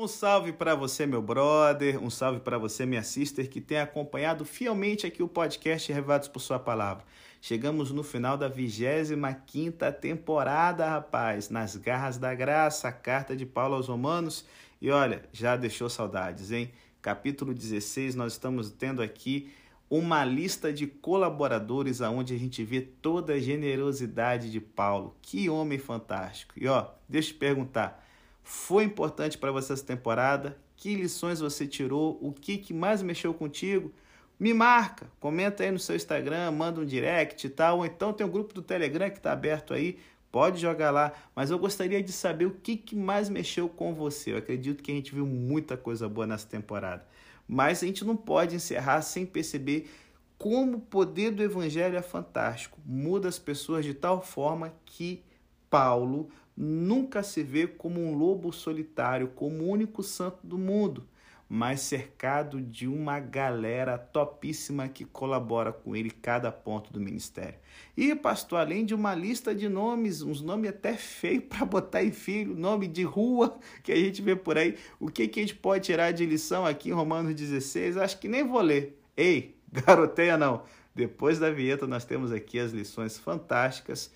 Um salve para você, meu brother, um salve para você, minha sister, que tem acompanhado fielmente aqui o podcast Revados por Sua Palavra. Chegamos no final da 25 temporada, rapaz, nas garras da graça, a carta de Paulo aos Romanos. E olha, já deixou saudades, hein? Capítulo 16, nós estamos tendo aqui uma lista de colaboradores aonde a gente vê toda a generosidade de Paulo. Que homem fantástico. E ó, deixa eu te perguntar, foi importante para você essa temporada? Que lições você tirou? O que, que mais mexeu contigo? Me marca, comenta aí no seu Instagram, manda um direct e tal, ou então tem um grupo do Telegram que está aberto aí, pode jogar lá. Mas eu gostaria de saber o que, que mais mexeu com você. Eu acredito que a gente viu muita coisa boa nessa temporada. Mas a gente não pode encerrar sem perceber como o poder do Evangelho é fantástico. Muda as pessoas de tal forma que Paulo nunca se vê como um lobo solitário, como o único santo do mundo, mas cercado de uma galera topíssima que colabora com ele cada ponto do ministério. E, pastor, além de uma lista de nomes, uns nomes até feios para botar em filho, nome de rua que a gente vê por aí, o que, que a gente pode tirar de lição aqui em Romanos 16? Acho que nem vou ler. Ei, garoteia não. Depois da vinheta, nós temos aqui as lições fantásticas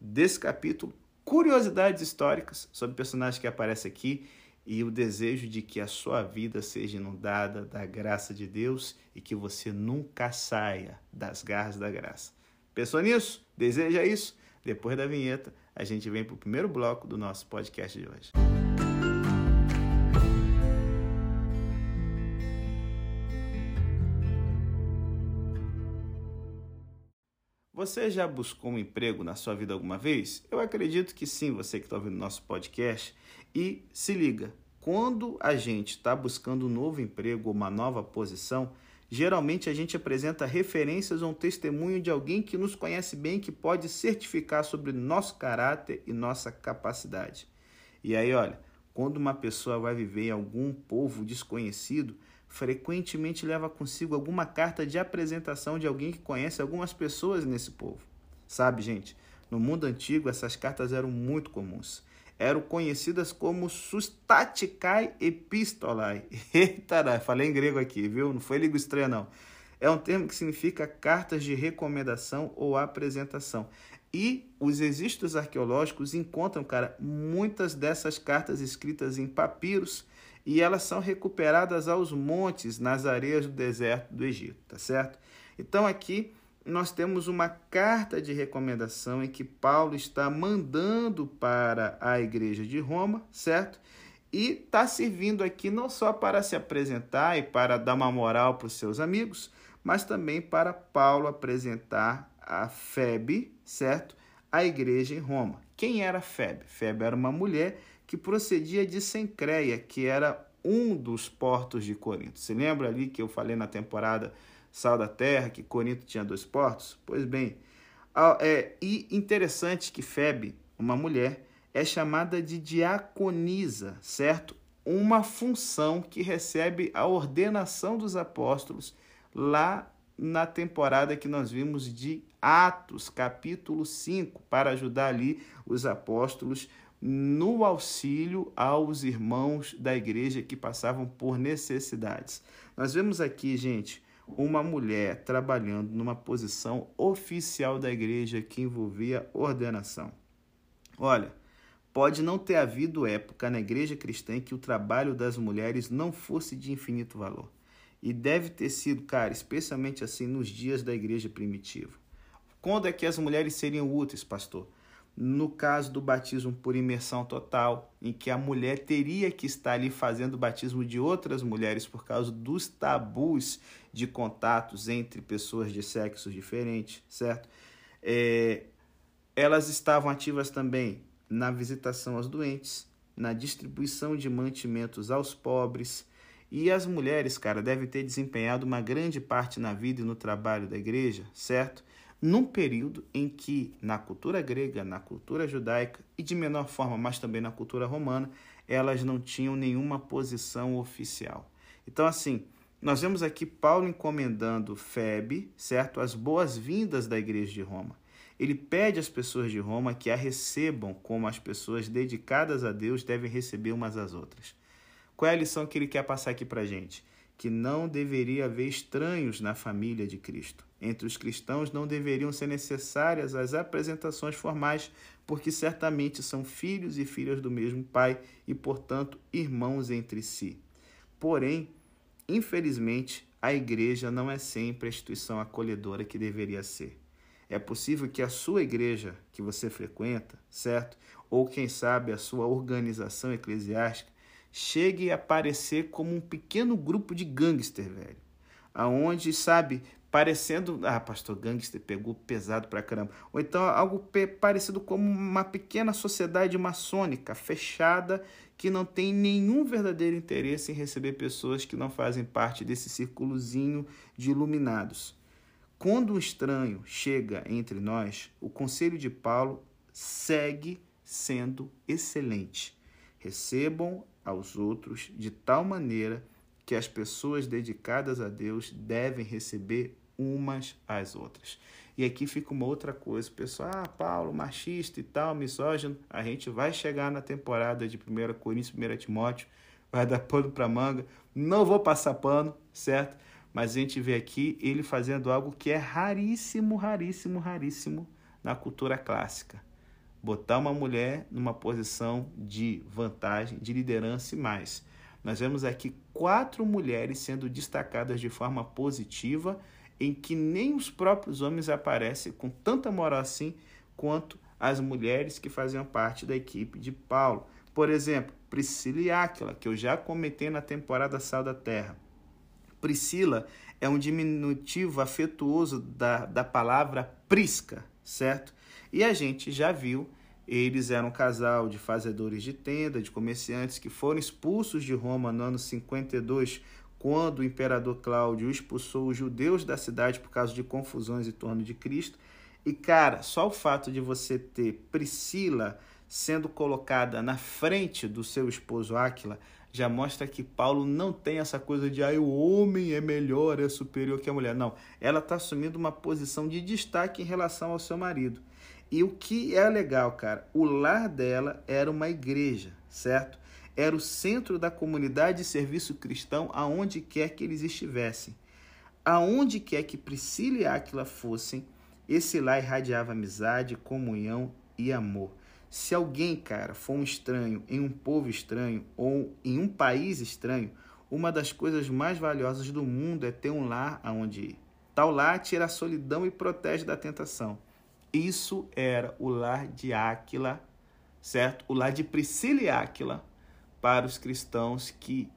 desse capítulo curiosidades históricas sobre personagens que aparecem aqui e o desejo de que a sua vida seja inundada da graça de Deus e que você nunca saia das garras da graça. Pensou nisso? Deseja isso? Depois da vinheta, a gente vem para o primeiro bloco do nosso podcast de hoje. Você já buscou um emprego na sua vida alguma vez? Eu acredito que sim, você que está ouvindo nosso podcast. E se liga, quando a gente está buscando um novo emprego ou uma nova posição, geralmente a gente apresenta referências ou um testemunho de alguém que nos conhece bem, que pode certificar sobre nosso caráter e nossa capacidade. E aí, olha, quando uma pessoa vai viver em algum povo desconhecido, frequentemente leva consigo alguma carta de apresentação de alguém que conhece algumas pessoas nesse povo. Sabe, gente, no mundo antigo essas cartas eram muito comuns. Eram conhecidas como sustaticae epistolae. Eita, falei em grego aqui, viu? Não foi língua estranha, não. É um termo que significa cartas de recomendação ou apresentação. E os registros arqueológicos encontram, cara, muitas dessas cartas escritas em papiros e elas são recuperadas aos montes nas areias do deserto do Egito, tá certo? Então aqui nós temos uma carta de recomendação em que Paulo está mandando para a igreja de Roma, certo? E está servindo aqui não só para se apresentar e para dar uma moral para os seus amigos, mas também para Paulo apresentar a Febe, certo? A igreja em Roma. Quem era Febe? Febe era uma mulher que procedia de Sencreia, que era um dos portos de Corinto. Se lembra ali que eu falei na temporada Sal da Terra que Corinto tinha dois portos? Pois bem, é, e interessante que Febe, uma mulher, é chamada de diaconisa, certo? Uma função que recebe a ordenação dos apóstolos lá na temporada que nós vimos de Atos, capítulo 5, para ajudar ali os apóstolos no auxílio aos irmãos da igreja que passavam por necessidades. Nós vemos aqui, gente, uma mulher trabalhando numa posição oficial da igreja que envolvia ordenação. Olha, pode não ter havido época na igreja cristã em que o trabalho das mulheres não fosse de infinito valor. E deve ter sido, cara, especialmente assim nos dias da igreja primitiva. Quando é que as mulheres seriam úteis, pastor? No caso do batismo por imersão total, em que a mulher teria que estar ali fazendo o batismo de outras mulheres por causa dos tabus de contatos entre pessoas de sexos diferentes, certo? É, elas estavam ativas também na visitação aos doentes, na distribuição de mantimentos aos pobres. E as mulheres, cara, devem ter desempenhado uma grande parte na vida e no trabalho da igreja, certo? Num período em que, na cultura grega, na cultura judaica e de menor forma, mas também na cultura romana, elas não tinham nenhuma posição oficial. Então, assim, nós vemos aqui Paulo encomendando Febe, certo, as boas-vindas da igreja de Roma. Ele pede às pessoas de Roma que a recebam como as pessoas dedicadas a Deus devem receber umas às outras. Qual é a lição que ele quer passar aqui para gente? Que não deveria haver estranhos na família de Cristo. Entre os cristãos não deveriam ser necessárias as apresentações formais, porque certamente são filhos e filhas do mesmo Pai e, portanto, irmãos entre si. Porém, infelizmente, a igreja não é sempre a instituição acolhedora que deveria ser. É possível que a sua igreja que você frequenta, certo? Ou quem sabe a sua organização eclesiástica chegue a aparecer como um pequeno grupo de gangster, velho. Aonde, sabe, parecendo, ah, pastor gangster pegou pesado pra caramba. Ou então algo parecido como uma pequena sociedade maçônica fechada que não tem nenhum verdadeiro interesse em receber pessoas que não fazem parte desse círculozinho de iluminados. Quando um estranho chega entre nós, o conselho de Paulo segue sendo excelente. Recebam aos outros de tal maneira que as pessoas dedicadas a Deus devem receber umas às outras. E aqui fica uma outra coisa, pessoal, ah, Paulo, machista e tal, misógino, a gente vai chegar na temporada de 1 Coríntios, 1 Timóteo, vai dar pano para manga, não vou passar pano, certo? Mas a gente vê aqui ele fazendo algo que é raríssimo, raríssimo, raríssimo na cultura clássica. Botar uma mulher numa posição de vantagem, de liderança e mais. Nós vemos aqui quatro mulheres sendo destacadas de forma positiva em que nem os próprios homens aparecem com tanta moral assim quanto as mulheres que faziam parte da equipe de Paulo. Por exemplo, Priscila e Áquila, que eu já comentei na temporada Sal da Terra. Priscila é um diminutivo afetuoso da, da palavra prisca, certo? E a gente já viu, eles eram um casal de fazedores de tenda, de comerciantes que foram expulsos de Roma no ano 52 quando o imperador Cláudio expulsou os judeus da cidade por causa de confusões em torno de Cristo. E cara, só o fato de você ter Priscila sendo colocada na frente do seu esposo Áquila já mostra que Paulo não tem essa coisa de ah, o homem é melhor, é superior que a mulher. Não, ela está assumindo uma posição de destaque em relação ao seu marido. E o que é legal, cara, o lar dela era uma igreja, certo? era o centro da comunidade de serviço cristão aonde quer que eles estivessem. Aonde quer que Priscila e Áquila fossem, esse lá irradiava amizade, comunhão e amor. Se alguém, cara, for um estranho em um povo estranho ou em um país estranho, uma das coisas mais valiosas do mundo é ter um lar aonde ir. Tal lar tira a solidão e protege da tentação. Isso era o lar de Áquila, certo? O lar de Priscila e Áquila, para os cristãos que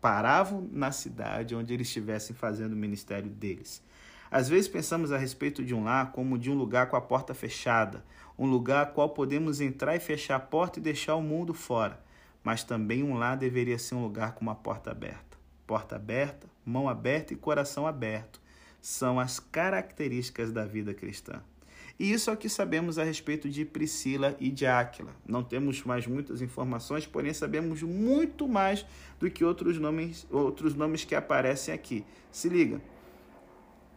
paravam na cidade onde eles estivessem fazendo o ministério deles. Às vezes pensamos a respeito de um lar como de um lugar com a porta fechada, um lugar qual podemos entrar e fechar a porta e deixar o mundo fora. Mas também um lar deveria ser um lugar com uma porta aberta. Porta aberta, mão aberta e coração aberto são as características da vida cristã. E isso é o que sabemos a respeito de Priscila e de Áquila. Não temos mais muitas informações, porém sabemos muito mais do que outros nomes, outros nomes que aparecem aqui. Se liga.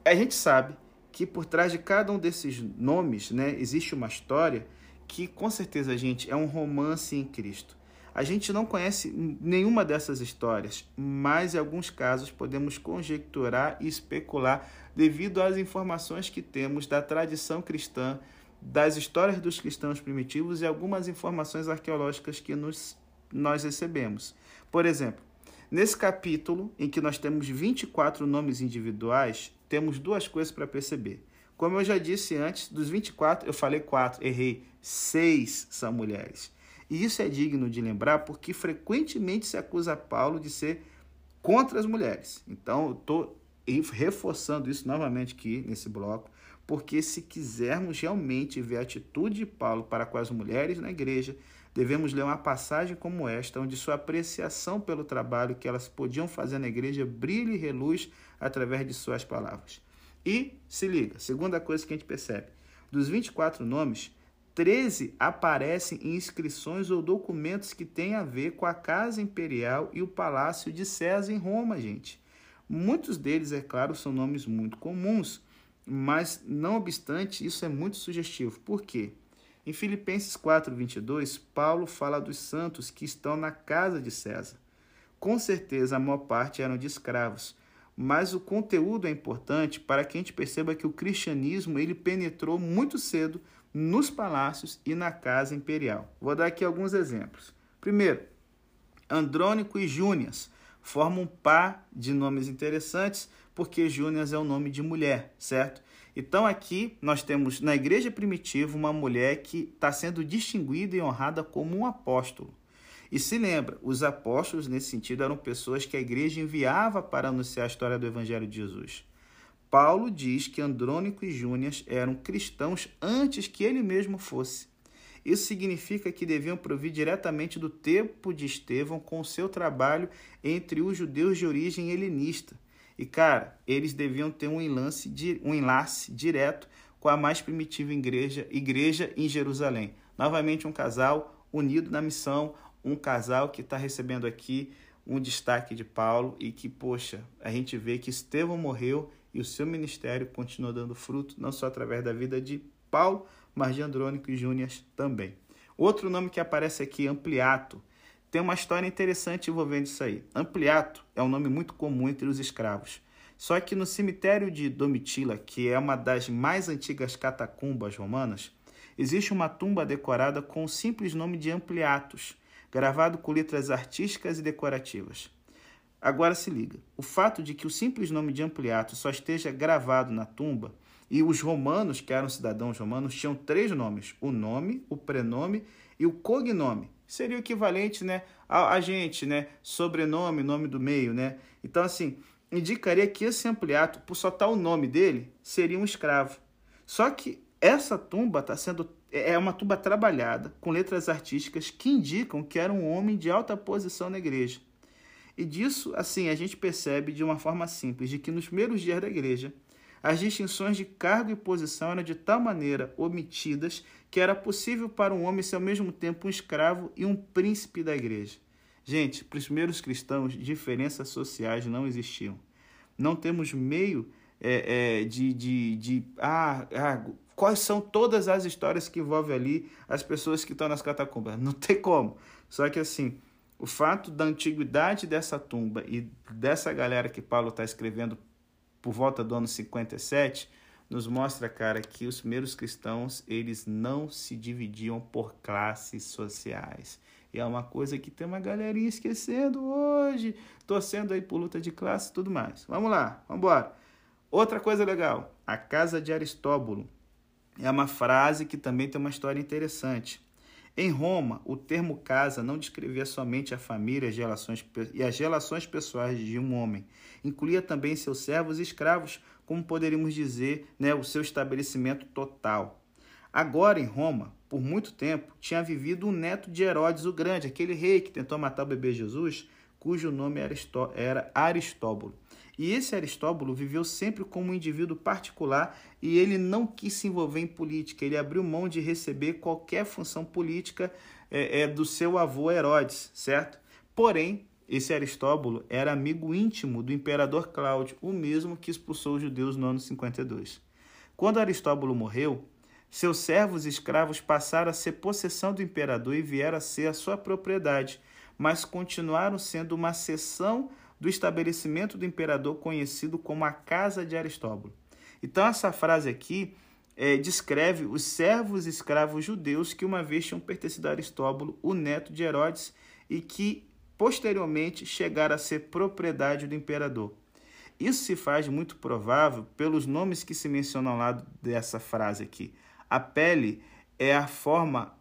A gente sabe que por trás de cada um desses nomes, né, existe uma história que com certeza, gente, é um romance em Cristo. A gente não conhece nenhuma dessas histórias, mas em alguns casos podemos conjecturar e especular devido às informações que temos da tradição cristã, das histórias dos cristãos primitivos e algumas informações arqueológicas que nos, nós recebemos. Por exemplo, nesse capítulo, em que nós temos 24 nomes individuais, temos duas coisas para perceber. Como eu já disse antes, dos 24, eu falei quatro, errei. Seis são mulheres. E isso é digno de lembrar porque frequentemente se acusa Paulo de ser contra as mulheres. Então, eu estou reforçando isso novamente aqui nesse bloco, porque se quisermos realmente ver a atitude de Paulo para com as mulheres na igreja, devemos ler uma passagem como esta, onde sua apreciação pelo trabalho que elas podiam fazer na igreja brilha e reluz através de suas palavras. E se liga, segunda coisa que a gente percebe: dos 24 nomes, 13 aparecem em inscrições ou documentos que têm a ver com a Casa Imperial e o Palácio de César em Roma, gente. Muitos deles, é claro, são nomes muito comuns, mas não obstante, isso é muito sugestivo. Por quê? Em Filipenses 4:22, Paulo fala dos santos que estão na casa de César. com certeza a maior parte eram de escravos. Mas o conteúdo é importante para que a gente perceba que o cristianismo ele penetrou muito cedo nos palácios e na casa imperial. Vou dar aqui alguns exemplos. Primeiro, Andrônico e Júnias formam um par de nomes interessantes, porque Júnias é o nome de mulher, certo? Então aqui nós temos na igreja primitiva uma mulher que está sendo distinguida e honrada como um apóstolo. E se lembra, os apóstolos, nesse sentido, eram pessoas que a igreja enviava para anunciar a história do Evangelho de Jesus. Paulo diz que Andrônico e Júnias eram cristãos antes que ele mesmo fosse. Isso significa que deviam provir diretamente do tempo de Estevão com seu trabalho entre os judeus de origem helenista. E, cara, eles deviam ter um enlace, um enlace direto com a mais primitiva igreja, igreja em Jerusalém. Novamente, um casal unido na missão, um casal que está recebendo aqui um destaque de Paulo e que, poxa, a gente vê que Estevão morreu e o seu ministério continua dando fruto, não só através da vida de Paulo, mas de Andrônico e Júnias também. Outro nome que aparece aqui, Ampliato. Tem uma história interessante envolvendo isso aí. Ampliato é um nome muito comum entre os escravos. Só que no cemitério de Domitila, que é uma das mais antigas catacumbas romanas, existe uma tumba decorada com o simples nome de Ampliatos, gravado com letras artísticas e decorativas. Agora se liga: o fato de que o simples nome de Ampliato só esteja gravado na tumba e os romanos, que eram cidadãos romanos, tinham três nomes: o nome, o prenome e o cognome. Seria o equivalente né, a, a gente, né? Sobrenome, nome do meio, né? Então, assim, indicaria que esse ampliato, por só estar o nome dele, seria um escravo. Só que essa tumba está sendo é uma tumba trabalhada com letras artísticas que indicam que era um homem de alta posição na igreja. E disso, assim, a gente percebe de uma forma simples de que nos primeiros dias da igreja as distinções de cargo e posição eram de tal maneira omitidas que era possível para um homem ser ao mesmo tempo um escravo e um príncipe da igreja. Gente, para os primeiros cristãos, diferenças sociais não existiam. Não temos meio é, é, de, de, de ah, ah, quais são todas as histórias que envolvem ali as pessoas que estão nas catacumbas. Não tem como. Só que assim, o fato da antiguidade dessa tumba e dessa galera que Paulo está escrevendo por volta do ano 57, nos mostra, cara, que os primeiros cristãos, eles não se dividiam por classes sociais. E é uma coisa que tem uma galerinha esquecendo hoje, torcendo aí por luta de classe e tudo mais. Vamos lá, vamos embora. Outra coisa legal, a casa de Aristóbulo. É uma frase que também tem uma história interessante. Em Roma, o termo casa não descrevia somente a família as relações, e as relações pessoais de um homem, incluía também seus servos e escravos, como poderíamos dizer, né, o seu estabelecimento total. Agora, em Roma, por muito tempo, tinha vivido um neto de Herodes o Grande, aquele rei que tentou matar o bebê Jesus, cujo nome era Aristóbulo. E esse Aristóbulo viveu sempre como um indivíduo particular e ele não quis se envolver em política. Ele abriu mão de receber qualquer função política é, é, do seu avô Herodes, certo? Porém, esse Aristóbulo era amigo íntimo do imperador Cláudio, o mesmo que expulsou os judeus no ano 52. Quando Aristóbulo morreu, seus servos e escravos passaram a ser possessão do imperador e vieram a ser a sua propriedade, mas continuaram sendo uma seção do estabelecimento do imperador conhecido como a Casa de Aristóbulo. Então, essa frase aqui é, descreve os servos e escravos judeus que uma vez tinham pertencido a Aristóbulo, o neto de Herodes, e que posteriormente chegaram a ser propriedade do imperador. Isso se faz muito provável pelos nomes que se mencionam ao lado dessa frase aqui. A pele é a forma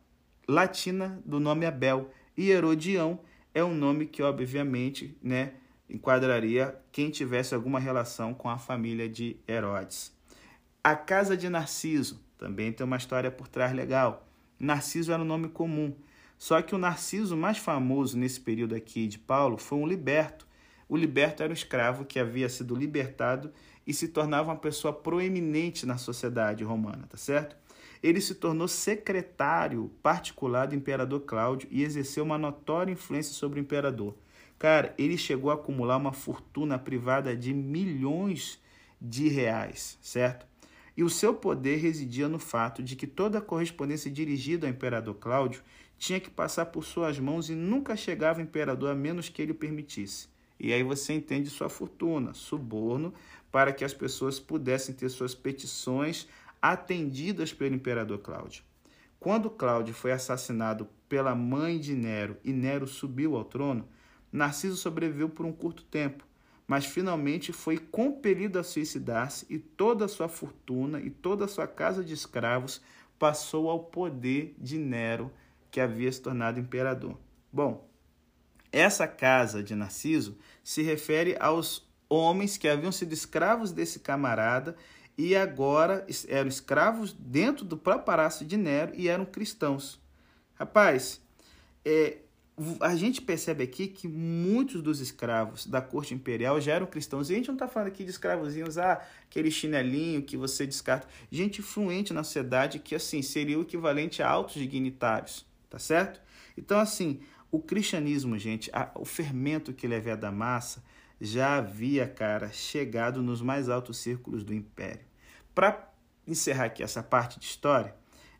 latina do nome Abel e Herodião é um nome que, obviamente, né, enquadraria quem tivesse alguma relação com a família de Herodes. A casa de Narciso também tem uma história por trás legal. Narciso era um nome comum, só que o Narciso mais famoso nesse período aqui de Paulo foi um liberto. O liberto era um escravo que havia sido libertado e se tornava uma pessoa proeminente na sociedade romana, tá certo? Ele se tornou secretário particular do imperador Cláudio e exerceu uma notória influência sobre o imperador. Cara, ele chegou a acumular uma fortuna privada de milhões de reais, certo? E o seu poder residia no fato de que toda a correspondência dirigida ao imperador Cláudio tinha que passar por suas mãos e nunca chegava ao imperador a menos que ele permitisse. E aí você entende sua fortuna, suborno, para que as pessoas pudessem ter suas petições atendidas pelo imperador Cláudio. Quando Cláudio foi assassinado pela mãe de Nero e Nero subiu ao trono, Narciso sobreviveu por um curto tempo, mas finalmente foi compelido a suicidar-se e toda a sua fortuna e toda a sua casa de escravos passou ao poder de Nero, que havia se tornado imperador. Bom, essa casa de Narciso se refere aos homens que haviam sido escravos desse camarada e agora eram escravos dentro do próprio palácio de Nero e eram cristãos. Rapaz, é, a gente percebe aqui que muitos dos escravos da corte imperial já eram cristãos. E a gente não está falando aqui de escravozinhos, ah, aquele chinelinho que você descarta. Gente influente na sociedade que, assim, seria o equivalente a altos dignitários, tá certo? Então, assim, o cristianismo, gente, a, o fermento que ele da massa, já havia, cara, chegado nos mais altos círculos do império. Para encerrar aqui essa parte de história,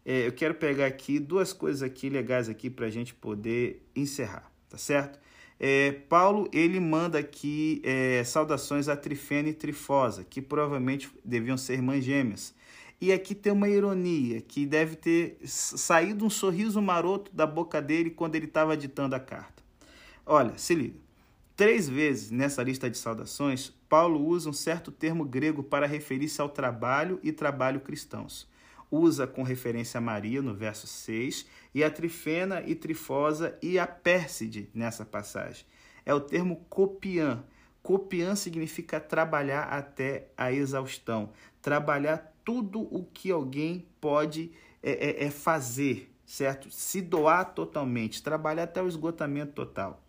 é, eu quero pegar aqui duas coisas aqui legais aqui para a gente poder encerrar, tá certo? É, Paulo ele manda aqui é, saudações a Trifena e Trifosa, que provavelmente deviam ser irmãs gêmeas. E aqui tem uma ironia, que deve ter saído um sorriso maroto da boca dele quando ele estava ditando a carta. Olha, se liga. Três vezes nessa lista de saudações, Paulo usa um certo termo grego para referir-se ao trabalho e trabalho cristãos usa com referência a Maria no verso 6, e a Trifena e Trifosa e a Pérside nessa passagem. É o termo copian. Copian significa trabalhar até a exaustão, trabalhar tudo o que alguém pode é, é, é fazer, certo? Se doar totalmente, trabalhar até o esgotamento total.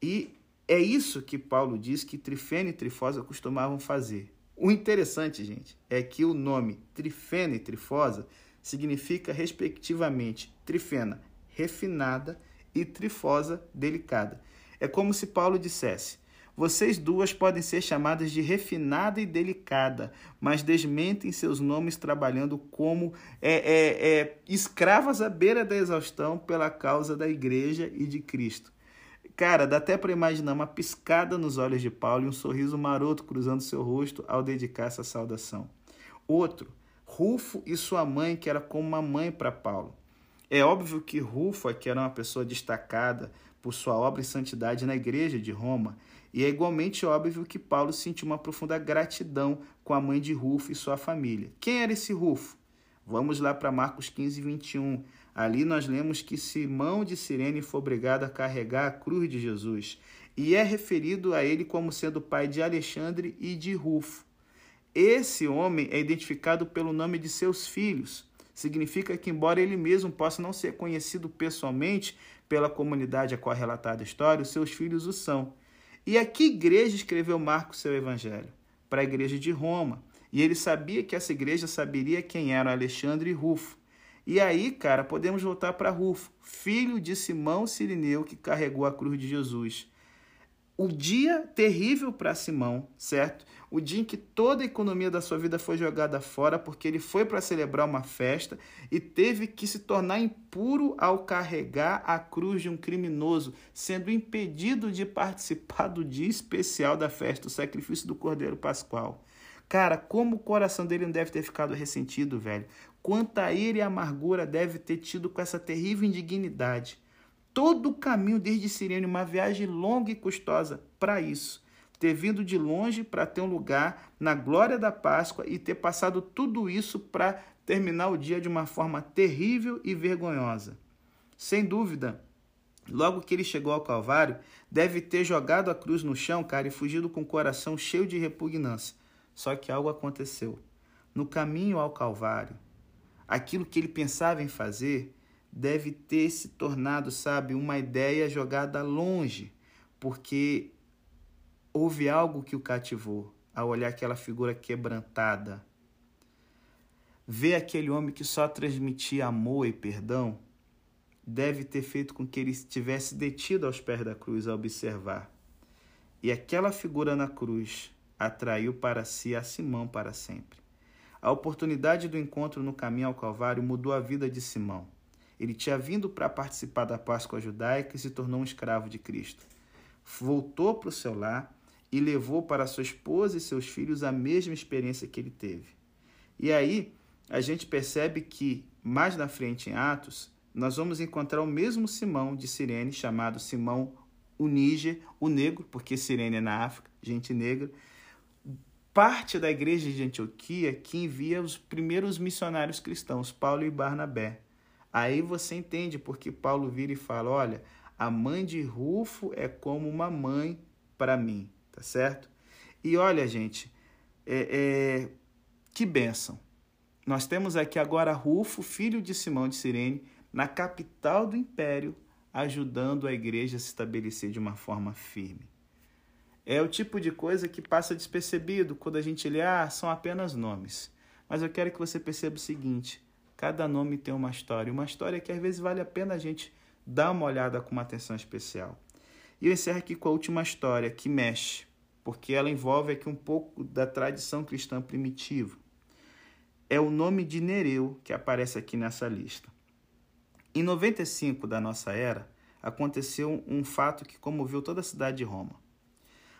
E é isso que Paulo diz que Trifena e Trifosa costumavam fazer. O interessante, gente, é que o nome trifena e trifosa significa, respectivamente, trifena refinada e trifosa delicada. É como se Paulo dissesse: vocês duas podem ser chamadas de refinada e delicada, mas desmentem seus nomes trabalhando como é, é, é, escravas à beira da exaustão pela causa da igreja e de Cristo. Cara, dá até para imaginar uma piscada nos olhos de Paulo e um sorriso maroto cruzando seu rosto ao dedicar essa saudação. Outro, Rufo e sua mãe, que era como uma mãe para Paulo. É óbvio que Rufo, que era uma pessoa destacada por sua obra e santidade na igreja de Roma, e é igualmente óbvio que Paulo sentiu uma profunda gratidão com a mãe de Rufo e sua família. Quem era esse Rufo? Vamos lá para Marcos 15, 21. Ali nós lemos que Simão de Sirene foi obrigado a carregar a cruz de Jesus e é referido a ele como sendo pai de Alexandre e de Rufo. Esse homem é identificado pelo nome de seus filhos. Significa que, embora ele mesmo possa não ser conhecido pessoalmente pela comunidade a qual é relatada a história, os seus filhos o são. E a que igreja escreveu Marcos seu evangelho? Para a igreja de Roma. E ele sabia que essa igreja saberia quem eram Alexandre e Rufo. E aí, cara, podemos voltar para Rufo, filho de Simão Sirineu, que carregou a cruz de Jesus. O dia terrível para Simão, certo? O dia em que toda a economia da sua vida foi jogada fora porque ele foi para celebrar uma festa e teve que se tornar impuro ao carregar a cruz de um criminoso, sendo impedido de participar do dia especial da festa, o sacrifício do Cordeiro Pascual. Cara, como o coração dele não deve ter ficado ressentido, velho. Quanta ira e amargura deve ter tido com essa terrível indignidade. Todo o caminho desde Sirene, uma viagem longa e custosa para isso. Ter vindo de longe para ter um lugar na glória da Páscoa e ter passado tudo isso para terminar o dia de uma forma terrível e vergonhosa. Sem dúvida, logo que ele chegou ao Calvário, deve ter jogado a cruz no chão, cara, e fugido com o coração cheio de repugnância. Só que algo aconteceu. No caminho ao Calvário, aquilo que ele pensava em fazer deve ter se tornado, sabe, uma ideia jogada longe, porque houve algo que o cativou ao olhar aquela figura quebrantada. Ver aquele homem que só transmitia amor e perdão deve ter feito com que ele estivesse detido aos pés da cruz a observar. E aquela figura na cruz atraiu para si a Simão para sempre. A oportunidade do encontro no caminho ao Calvário mudou a vida de Simão. Ele tinha vindo para participar da Páscoa judaica e se tornou um escravo de Cristo. Voltou para o seu lar e levou para sua esposa e seus filhos a mesma experiência que ele teve. E aí a gente percebe que, mais na frente em Atos, nós vamos encontrar o mesmo Simão de Sirene, chamado Simão o Níger, o negro, porque Sirene é na África, gente negra, parte da igreja de Antioquia que envia os primeiros missionários cristãos, Paulo e Barnabé. Aí você entende porque Paulo vira e fala: olha, a mãe de Rufo é como uma mãe para mim, tá certo? E olha, gente, é, é, que bênção. Nós temos aqui agora Rufo, filho de Simão de Cirene, na capital do império, ajudando a igreja a se estabelecer de uma forma firme. É o tipo de coisa que passa despercebido quando a gente lê, ah, são apenas nomes. Mas eu quero que você perceba o seguinte: cada nome tem uma história, uma história que às vezes vale a pena a gente dar uma olhada com uma atenção especial. E eu encerro aqui com a última história, que mexe, porque ela envolve aqui um pouco da tradição cristã primitiva. É o nome de Nereu que aparece aqui nessa lista. Em 95 da nossa era, aconteceu um fato que comoveu toda a cidade de Roma.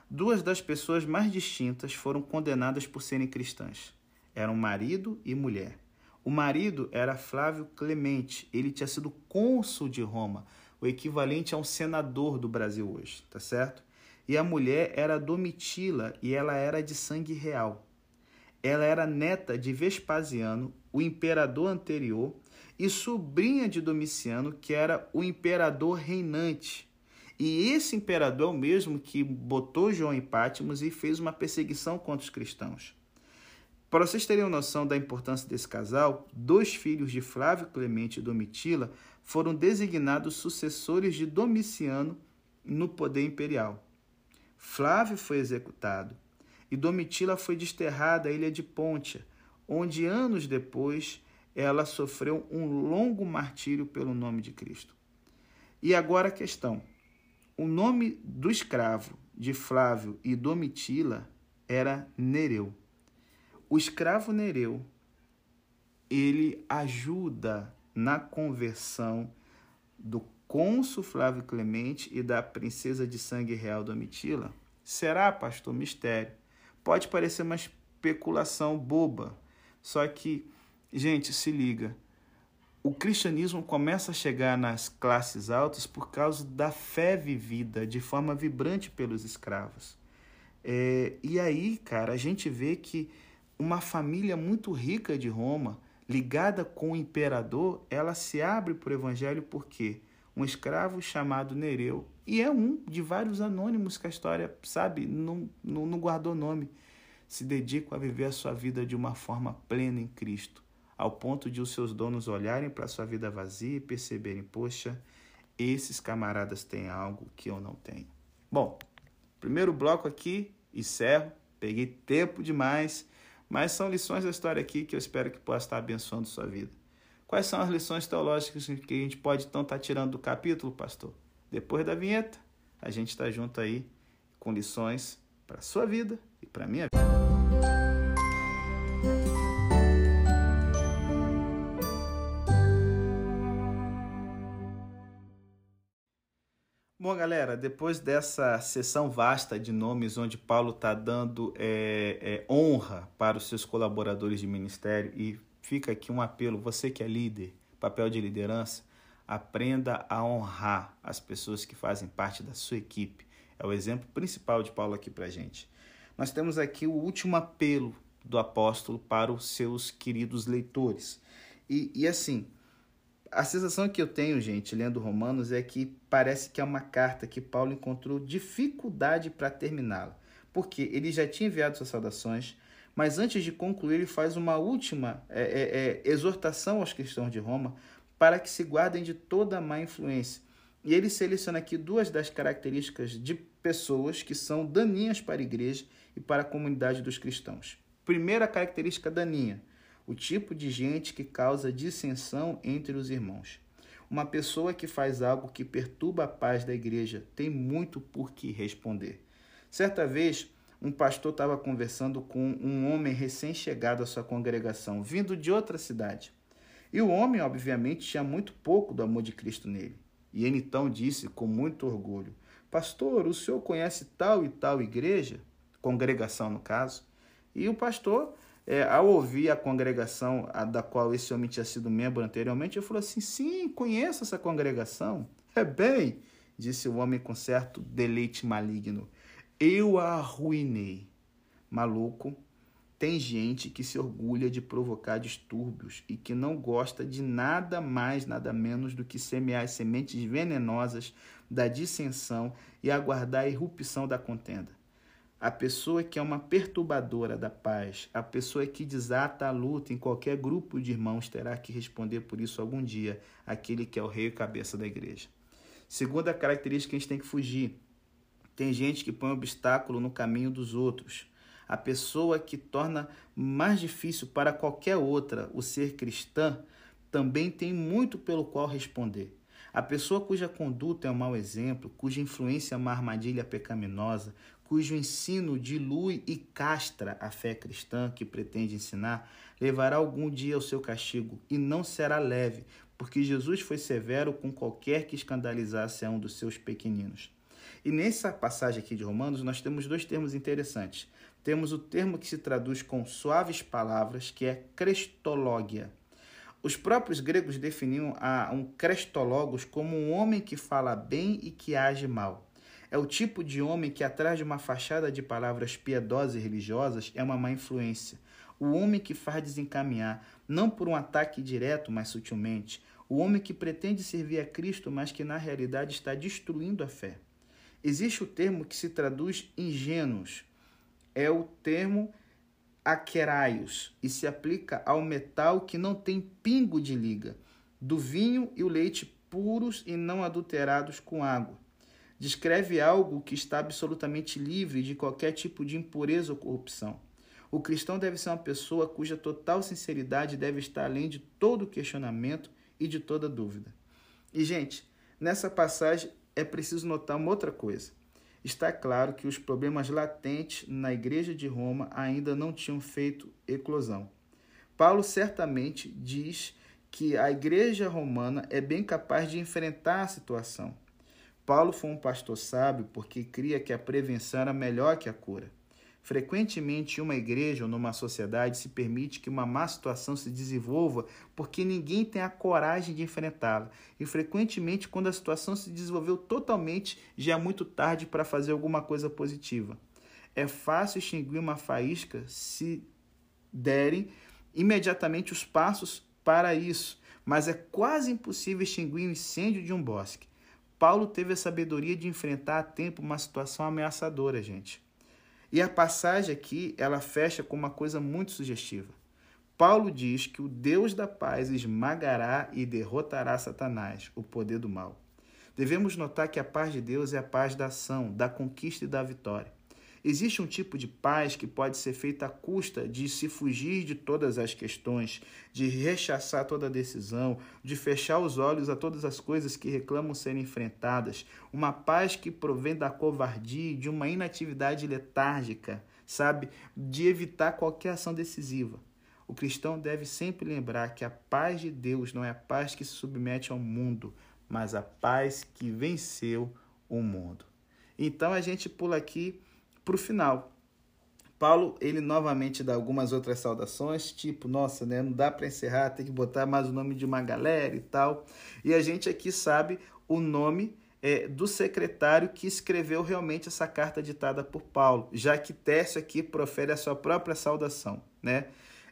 Duas das pessoas mais distintas foram condenadas por serem cristãs. Eram marido e mulher. O marido era Flávio Clemente, ele tinha sido cônsul de Roma, o equivalente a um senador do Brasil hoje, tá certo? E a mulher era Domitila e ela era de sangue real. Ela era neta de Vespasiano, o imperador anterior, e sobrinha de Domiciano, que era o imperador reinante. E esse imperador é o mesmo que botou João em Pátimos e fez uma perseguição contra os cristãos. Para vocês terem noção da importância desse casal, dois filhos de Flávio Clemente e Domitila foram designados sucessores de Domiciano no poder imperial. Flávio foi executado e Domitila foi desterrada à ilha de Pontia, onde anos depois ela sofreu um longo martírio pelo nome de Cristo. E agora a questão: o nome do escravo de Flávio e Domitila era Nereu o escravo Nereu ele ajuda na conversão do cônsul Flávio Clemente e da princesa de sangue real Domitila? Será, pastor? Mistério. Pode parecer uma especulação boba, só que, gente, se liga. O cristianismo começa a chegar nas classes altas por causa da fé vivida de forma vibrante pelos escravos. É, e aí, cara, a gente vê que uma família muito rica de Roma, ligada com o imperador, ela se abre para o evangelho porque um escravo chamado Nereu, e é um de vários anônimos que a história, sabe, não, não, não guardou nome, se dedicam a viver a sua vida de uma forma plena em Cristo, ao ponto de os seus donos olharem para sua vida vazia e perceberem, poxa, esses camaradas têm algo que eu não tenho. Bom, primeiro bloco aqui, encerro, peguei tempo demais, mas são lições da história aqui que eu espero que possa estar abençoando sua vida. Quais são as lições teológicas que a gente pode então estar tirando do capítulo, pastor? Depois da vinheta, a gente está junto aí com lições para sua vida e para minha vida. Bom, galera, depois dessa sessão vasta de nomes, onde Paulo está dando é, é, honra para os seus colaboradores de ministério, e fica aqui um apelo: você que é líder, papel de liderança, aprenda a honrar as pessoas que fazem parte da sua equipe. É o exemplo principal de Paulo aqui para gente. Nós temos aqui o último apelo do apóstolo para os seus queridos leitores. E, e assim, a sensação que eu tenho, gente, lendo Romanos, é que parece que é uma carta que Paulo encontrou dificuldade para terminá-la. Porque ele já tinha enviado suas saudações, mas antes de concluir, ele faz uma última é, é, é, exortação aos cristãos de Roma para que se guardem de toda má influência. E ele seleciona aqui duas das características de pessoas que são daninhas para a igreja e para a comunidade dos cristãos. Primeira característica daninha o tipo de gente que causa dissensão entre os irmãos. Uma pessoa que faz algo que perturba a paz da igreja tem muito por que responder. Certa vez, um pastor estava conversando com um homem recém-chegado à sua congregação, vindo de outra cidade. E o homem, obviamente, tinha muito pouco do amor de Cristo nele. E ele então disse com muito orgulho: Pastor, o senhor conhece tal e tal igreja? Congregação, no caso. E o pastor, é, ao ouvir a congregação a, da qual esse homem tinha sido membro anteriormente, ele falou assim: Sim, conheço essa congregação. É bem, disse o homem com certo deleite maligno. Eu a arruinei. Maluco, tem gente que se orgulha de provocar distúrbios e que não gosta de nada mais, nada menos do que semear as sementes venenosas da dissensão e aguardar a irrupção da contenda. A pessoa que é uma perturbadora da paz, a pessoa que desata a luta em qualquer grupo de irmãos terá que responder por isso algum dia, aquele que é o rei e cabeça da igreja. Segunda característica que a gente tem que fugir. Tem gente que põe obstáculo no caminho dos outros a pessoa que torna mais difícil para qualquer outra o ser cristã, também tem muito pelo qual responder. A pessoa cuja conduta é um mau exemplo, cuja influência é uma armadilha pecaminosa, cujo ensino dilui e castra a fé cristã que pretende ensinar, levará algum dia ao seu castigo e não será leve, porque Jesus foi severo com qualquer que escandalizasse a um dos seus pequeninos. E nessa passagem aqui de Romanos, nós temos dois termos interessantes temos o termo que se traduz com suaves palavras, que é crestológia. Os próprios gregos definiam a um crestologos como um homem que fala bem e que age mal. É o tipo de homem que, atrás de uma fachada de palavras piedosas e religiosas, é uma má influência. O homem que faz desencaminhar, não por um ataque direto, mas sutilmente. O homem que pretende servir a Cristo, mas que na realidade está destruindo a fé. Existe o termo que se traduz ingênuos, é o termo aqueraios e se aplica ao metal que não tem pingo de liga, do vinho e o leite puros e não adulterados com água. Descreve algo que está absolutamente livre de qualquer tipo de impureza ou corrupção. O cristão deve ser uma pessoa cuja total sinceridade deve estar além de todo questionamento e de toda dúvida. E, gente, nessa passagem é preciso notar uma outra coisa está claro que os problemas latentes na Igreja de Roma ainda não tinham feito eclosão. Paulo certamente diz que a Igreja romana é bem capaz de enfrentar a situação. Paulo foi um pastor sábio porque cria que a prevenção era melhor que a cura. Frequentemente, em uma igreja ou numa sociedade se permite que uma má situação se desenvolva porque ninguém tem a coragem de enfrentá-la. E frequentemente, quando a situação se desenvolveu totalmente, já é muito tarde para fazer alguma coisa positiva. É fácil extinguir uma faísca se derem imediatamente os passos para isso, mas é quase impossível extinguir o incêndio de um bosque. Paulo teve a sabedoria de enfrentar a tempo uma situação ameaçadora, gente. E a passagem aqui, ela fecha com uma coisa muito sugestiva. Paulo diz que o Deus da paz esmagará e derrotará Satanás, o poder do mal. Devemos notar que a paz de Deus é a paz da ação, da conquista e da vitória. Existe um tipo de paz que pode ser feita à custa de se fugir de todas as questões, de rechaçar toda decisão, de fechar os olhos a todas as coisas que reclamam serem enfrentadas. Uma paz que provém da covardia de uma inatividade letárgica, sabe? De evitar qualquer ação decisiva. O cristão deve sempre lembrar que a paz de Deus não é a paz que se submete ao mundo, mas a paz que venceu o mundo. Então a gente pula aqui para o final. Paulo, ele novamente dá algumas outras saudações, tipo, nossa, né, não dá para encerrar, tem que botar mais o nome de uma galera e tal. E a gente aqui sabe o nome é, do secretário que escreveu realmente essa carta ditada por Paulo, já que Tércio aqui profere a sua própria saudação, né?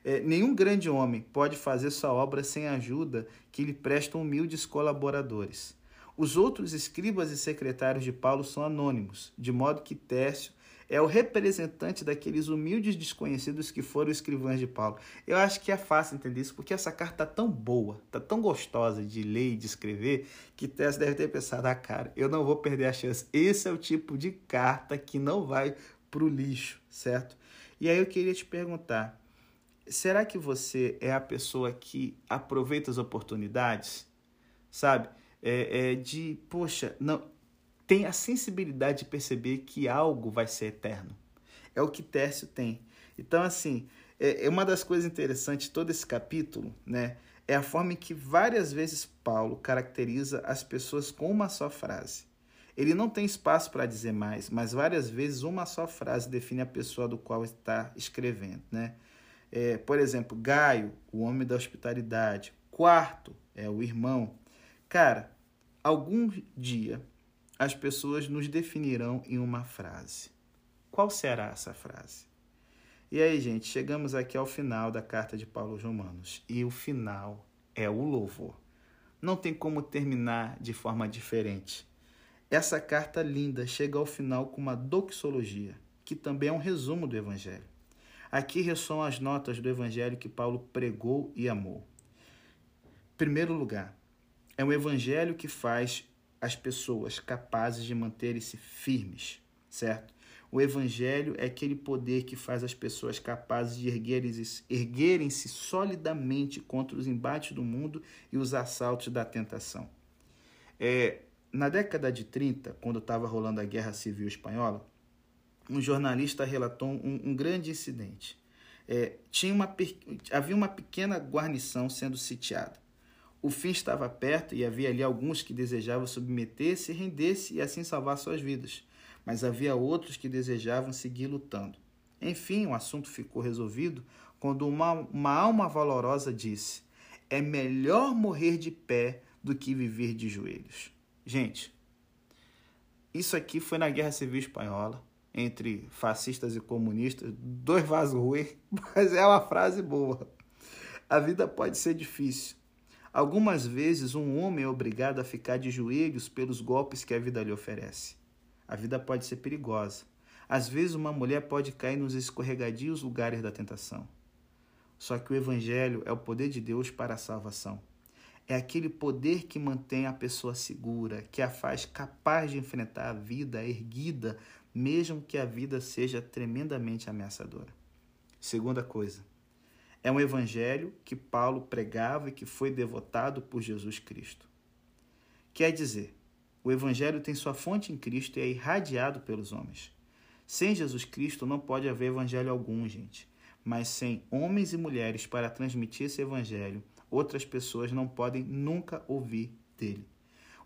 É, nenhum grande homem pode fazer sua obra sem a ajuda que lhe prestam humildes colaboradores. Os outros escribas e secretários de Paulo são anônimos, de modo que Tércio é o representante daqueles humildes desconhecidos que foram escrivãs de Paulo. Eu acho que é fácil entender isso, porque essa carta tá tão boa, tá tão gostosa de ler e de escrever, que Tess deve ter pensado, ah, cara, eu não vou perder a chance. Esse é o tipo de carta que não vai pro lixo, certo? E aí eu queria te perguntar, será que você é a pessoa que aproveita as oportunidades? Sabe? É, é de, poxa, não, tem a sensibilidade de perceber que algo vai ser eterno. É o que Tércio tem. Então, assim, é, é uma das coisas interessantes de todo esse capítulo, né? é a forma em que várias vezes Paulo caracteriza as pessoas com uma só frase. Ele não tem espaço para dizer mais, mas várias vezes uma só frase define a pessoa do qual está escrevendo. Né? É, por exemplo, Gaio, o homem da hospitalidade. Quarto é o irmão. Cara, algum dia as pessoas nos definirão em uma frase. Qual será essa frase? E aí, gente, chegamos aqui ao final da carta de Paulo aos Romanos. E o final é o louvor. Não tem como terminar de forma diferente. Essa carta linda chega ao final com uma doxologia, que também é um resumo do Evangelho. Aqui ressoam as notas do Evangelho que Paulo pregou e amou. Primeiro lugar, é um Evangelho que faz as pessoas capazes de manterem-se firmes, certo? O evangelho é aquele poder que faz as pessoas capazes de erguerem-se erguerem solidamente contra os embates do mundo e os assaltos da tentação. É, na década de 30, quando estava rolando a Guerra Civil Espanhola, um jornalista relatou um, um grande incidente. É, tinha uma, havia uma pequena guarnição sendo sitiada. O fim estava perto e havia ali alguns que desejavam submeter-se e render-se e assim salvar suas vidas mas havia outros que desejavam seguir lutando. Enfim, o assunto ficou resolvido quando uma, uma alma valorosa disse: É melhor morrer de pé do que viver de joelhos. Gente, isso aqui foi na Guerra Civil Espanhola, entre fascistas e comunistas, dois vasos ruins, mas é uma frase boa. A vida pode ser difícil. Algumas vezes um homem é obrigado a ficar de joelhos pelos golpes que a vida lhe oferece. A vida pode ser perigosa. Às vezes, uma mulher pode cair nos escorregadios lugares da tentação. Só que o Evangelho é o poder de Deus para a salvação. É aquele poder que mantém a pessoa segura, que a faz capaz de enfrentar a vida erguida, mesmo que a vida seja tremendamente ameaçadora. Segunda coisa, é um evangelho que Paulo pregava e que foi devotado por Jesus Cristo. Quer dizer, o Evangelho tem sua fonte em Cristo e é irradiado pelos homens. Sem Jesus Cristo não pode haver Evangelho algum, gente. Mas sem homens e mulheres para transmitir esse Evangelho, outras pessoas não podem nunca ouvir dele.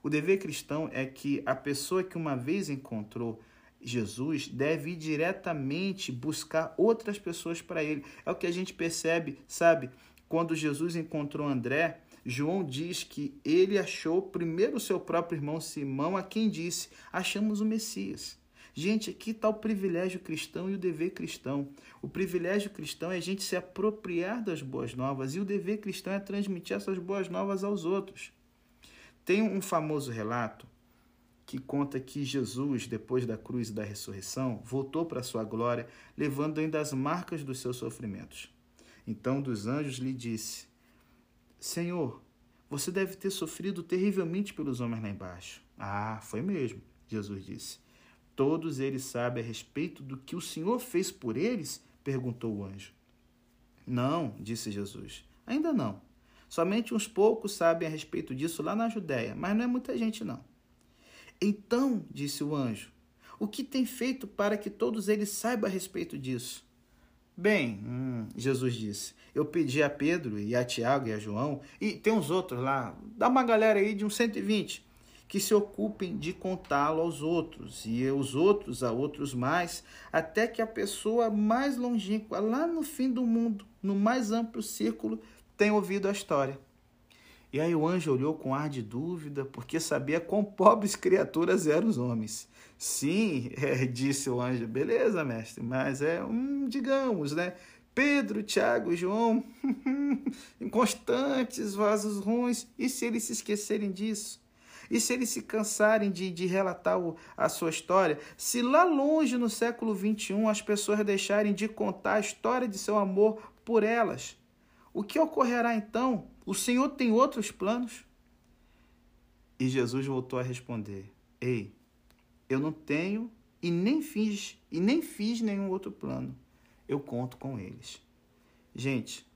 O dever cristão é que a pessoa que uma vez encontrou Jesus deve ir diretamente buscar outras pessoas para ele. É o que a gente percebe, sabe? Quando Jesus encontrou André, João diz que ele achou primeiro seu próprio irmão Simão, a quem disse: Achamos o Messias. Gente, aqui está o privilégio cristão e o dever cristão. O privilégio cristão é a gente se apropriar das boas novas e o dever cristão é transmitir essas boas novas aos outros. Tem um famoso relato que conta que Jesus, depois da cruz e da ressurreição, voltou para sua glória, levando ainda as marcas dos seus sofrimentos. Então, dos anjos lhe disse: Senhor, você deve ter sofrido terrivelmente pelos homens lá embaixo. Ah, foi mesmo, Jesus disse. Todos eles sabem a respeito do que o Senhor fez por eles? perguntou o anjo. Não, disse Jesus. Ainda não. Somente uns poucos sabem a respeito disso lá na Judéia, mas não é muita gente, não. Então, disse o anjo, o que tem feito para que todos eles saibam a respeito disso? Bem, hum, Jesus disse, eu pedi a Pedro e a Tiago e a João, e tem uns outros lá, dá uma galera aí de uns 120, que se ocupem de contá-lo aos outros, e os outros a outros mais, até que a pessoa mais longínqua, lá no fim do mundo, no mais amplo círculo, tenha ouvido a história. E aí o anjo olhou com ar de dúvida, porque sabia quão pobres criaturas eram os homens. Sim, é, disse o anjo, beleza, mestre, mas é um, digamos, né? Pedro, Tiago, João, inconstantes, vasos ruins, e se eles se esquecerem disso? E se eles se cansarem de, de relatar o, a sua história? Se lá longe no século XXI as pessoas deixarem de contar a história de seu amor por elas? O que ocorrerá então? O Senhor tem outros planos? E Jesus voltou a responder: Ei, eu não tenho e nem fiz e nem fiz nenhum outro plano. Eu conto com eles. Gente,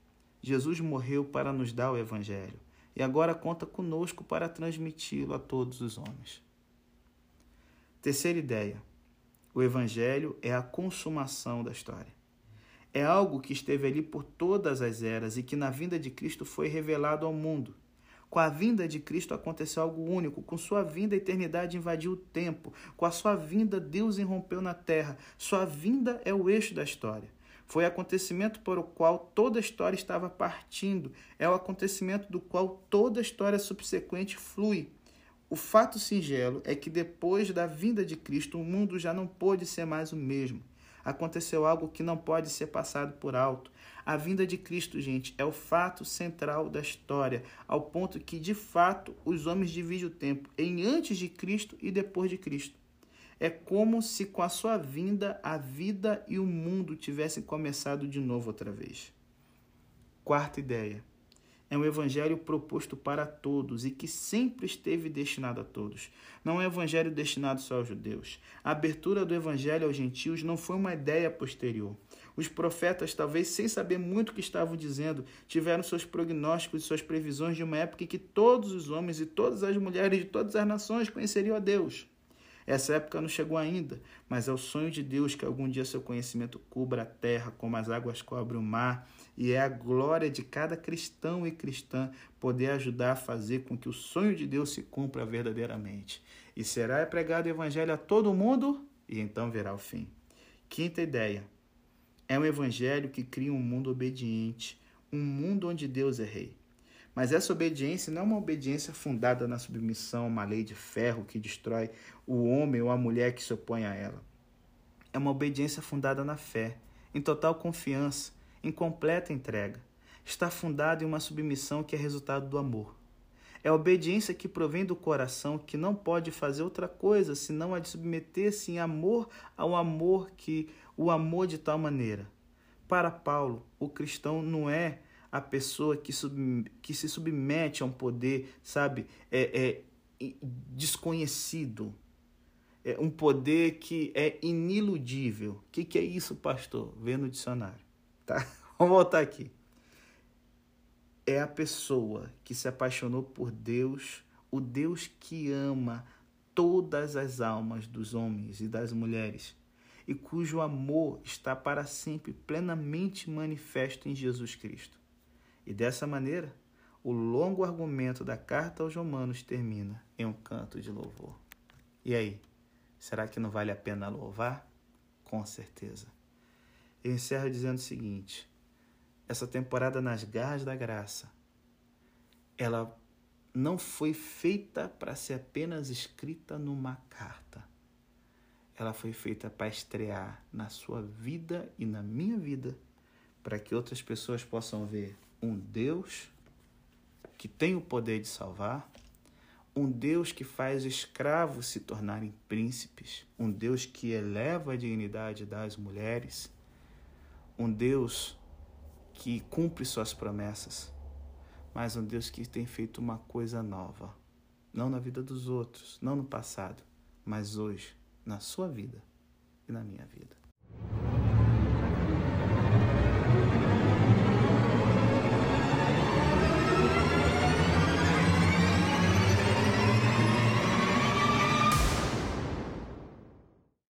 Jesus morreu para nos dar o evangelho e agora conta conosco para transmiti-lo a todos os homens. Terceira ideia: o evangelho é a consumação da história. É algo que esteve ali por todas as eras e que na vinda de Cristo foi revelado ao mundo. Com a vinda de Cristo aconteceu algo único. Com sua vinda, a eternidade invadiu o tempo. Com a sua vinda, Deus irrompeu na terra. Sua vinda é o eixo da história. Foi acontecimento por o qual toda a história estava partindo. É o acontecimento do qual toda a história subsequente flui. O fato singelo é que depois da vinda de Cristo, o mundo já não pôde ser mais o mesmo. Aconteceu algo que não pode ser passado por alto. A vinda de Cristo, gente, é o fato central da história, ao ponto que, de fato, os homens dividem o tempo em antes de Cristo e depois de Cristo. É como se com a sua vinda a vida e o mundo tivessem começado de novo outra vez. Quarta ideia é um evangelho proposto para todos e que sempre esteve destinado a todos. Não é um evangelho destinado só aos judeus. A abertura do evangelho aos gentios não foi uma ideia posterior. Os profetas, talvez sem saber muito o que estavam dizendo, tiveram seus prognósticos e suas previsões de uma época em que todos os homens e todas as mulheres de todas as nações conheceriam a Deus. Essa época não chegou ainda, mas é o sonho de Deus que algum dia seu conhecimento cubra a terra como as águas cobrem o mar, e é a glória de cada cristão e cristã poder ajudar a fazer com que o sonho de Deus se cumpra verdadeiramente. E será pregado o evangelho a todo mundo, e então verá o fim. Quinta ideia: é um evangelho que cria um mundo obediente, um mundo onde Deus é rei. Mas essa obediência não é uma obediência fundada na submissão a uma lei de ferro que destrói o homem ou a mulher que se opõe a ela. É uma obediência fundada na fé, em total confiança, em completa entrega. Está fundada em uma submissão que é resultado do amor. É a obediência que provém do coração que não pode fazer outra coisa senão a de submeter-se em amor ao amor que o amor de tal maneira. Para Paulo, o cristão não é a pessoa que, sub, que se submete a um poder, sabe, é, é desconhecido. É um poder que é iniludível. O que, que é isso, pastor? Vê no dicionário. Tá? Vamos voltar aqui. É a pessoa que se apaixonou por Deus, o Deus que ama todas as almas dos homens e das mulheres e cujo amor está para sempre plenamente manifesto em Jesus Cristo. E dessa maneira, o longo argumento da carta aos Romanos termina em um canto de louvor. E aí, será que não vale a pena louvar? Com certeza. Eu encerro dizendo o seguinte: essa temporada nas garras da graça, ela não foi feita para ser apenas escrita numa carta. Ela foi feita para estrear na sua vida e na minha vida, para que outras pessoas possam ver um Deus que tem o poder de salvar, um Deus que faz escravos se tornarem príncipes, um Deus que eleva a dignidade das mulheres, um Deus que cumpre suas promessas, mas um Deus que tem feito uma coisa nova, não na vida dos outros, não no passado, mas hoje, na sua vida e na minha vida.